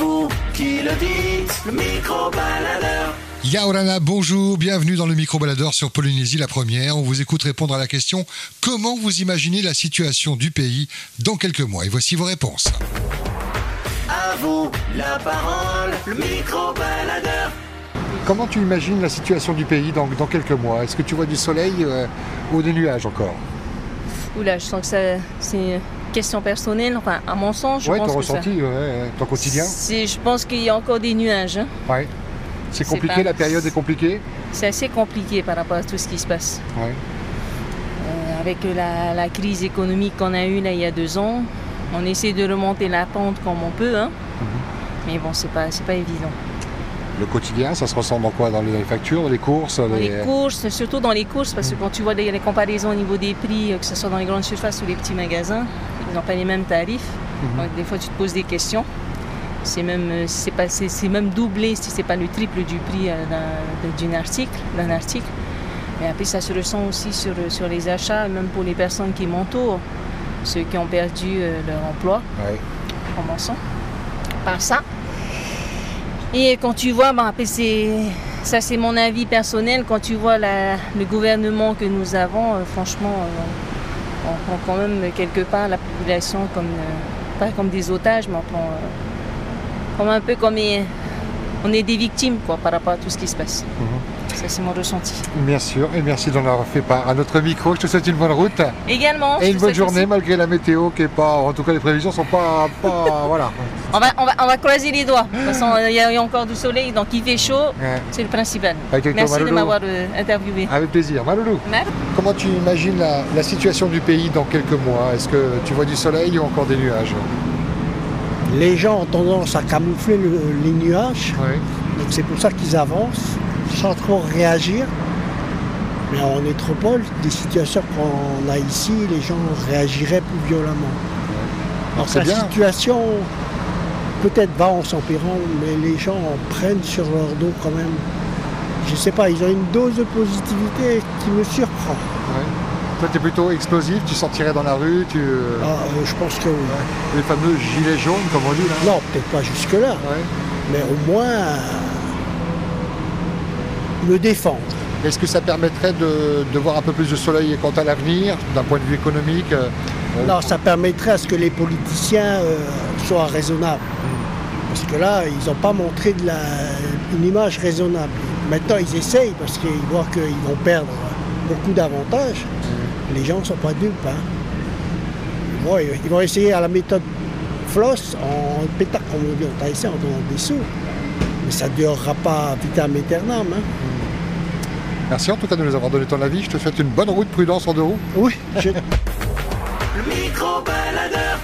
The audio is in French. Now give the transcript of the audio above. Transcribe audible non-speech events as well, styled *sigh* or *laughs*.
vous qui le dites, le micro-baladeur. Yaorana, bonjour, bienvenue dans le micro-baladeur sur Polynésie la première. On vous écoute répondre à la question comment vous imaginez la situation du pays dans quelques mois? Et voici vos réponses. À vous la parole, le micro-baladeur. Comment tu imagines la situation du pays dans, dans quelques mois? Est-ce que tu vois du soleil euh, ou des nuages encore? Oula, je sens que ça, c'est question personnelle. Enfin, à mon sens, je Ouais, pense ton que ça- ressenti, ouais, ton quotidien je pense qu'il y a encore des nuages. hein. Ouais. C'est compliqué, pas- la période est compliquée? C'est assez compliqué par rapport à tout ce qui se passe. Ouais. Euh, avec la, la crise économique qu'on a eue là il y a deux ans, on essaie de remonter la pente comme on peut, hein. mais bon, c'est pas, c'est pas évident. Le quotidien, ça se ressent dans quoi Dans les factures, dans les courses Dans les courses, surtout dans les courses, parce que quand tu vois les, les comparaisons au niveau des prix, euh, que ce soit dans les grandes surfaces ou les petits magasins, ils n'ont pas les mêmes tarifs. Mhm. Donc des fois, tu te poses des questions. C'est même, euh, c'est pas, c'est, c'est même doublé, si c'est pas le triple du prix euh, d'un, d'une article, d'un article. Mais après, ça se ressent aussi sur, sur les achats, même pour les personnes qui m'entourent, ceux qui ont perdu leur emploi, Ouais. commençons par ça. Et quand tu vois, c'est, ça c'est mon avis personnel, quand tu vois le gouvernement que nous avons, euh, franchement, euh, on prend quand même quelque part la population comme, euh, pas comme des otages, mais on comme un peu comme on est des victimes quoi, par rapport à tout ce qui se passe. Ça c'est mon ressenti. Bien sûr, et merci d'en avoir fait part à notre micro. Je te souhaite une bonne route Également. et une bonne journée aussi- malgré la météo qui est pas, en tout cas les prévisions sont pas, pas *laughs* voilà. On va, on, va, on va croiser les doigts. De toute façon, il y, a encore du soleil, donc il fait chaud, Ouais. c'est le principal. Avec toi, Merci de m'avoir euh, interviewé. Avec plaisir. Maloulou, Merci. comment tu imagines la, la situation du pays dans quelques mois? Est-ce que tu vois du soleil ou encore des nuages? Les gens ont tendance à camoufler le- les nuages, Oui. donc c'est pour ça qu'ils avancent sans trop réagir. Mais en métropole, des situations qu'on a ici, les gens réagiraient plus violemment. Alors la bien. situation peut-être va en s'empirant, mais les gens en prennent sur leur dos quand même. Je sais pas, ils ont une dose de positivité qui me surprend. Ouais. Toi, tu es plutôt explosif, tu sortirais dans la rue, tu... Ah, euh, je pense que oui. les fameux gilets jaunes, comme on dit là. Non, peut-être pas jusque-là, Ouais. mais au moins euh, me défendre. Est-ce que ça permettrait de, de voir un peu plus de soleil quant à l'avenir, d'un point de vue économique euh, Non, ça permettrait à ce que les politiciens euh, soient raisonnables. Parce que là, ils n'ont pas montré de la, une image raisonnable. Maintenant, ils essayent parce qu'ils voient qu'ils vont perdre beaucoup d'avantages. Les gens ne sont pas dupes. hein. Ils, vont, ils vont essayer à la méthode floss, en pétard, comme on dit en thaïsien, en donnant des sous. Mais ça ne durera pas vitam aeternam. hein. Merci en tout cas de nous avoir donné ton avis. Je te souhaite une bonne route, prudence en deux roues. Oui, je, Le micro-baladeur.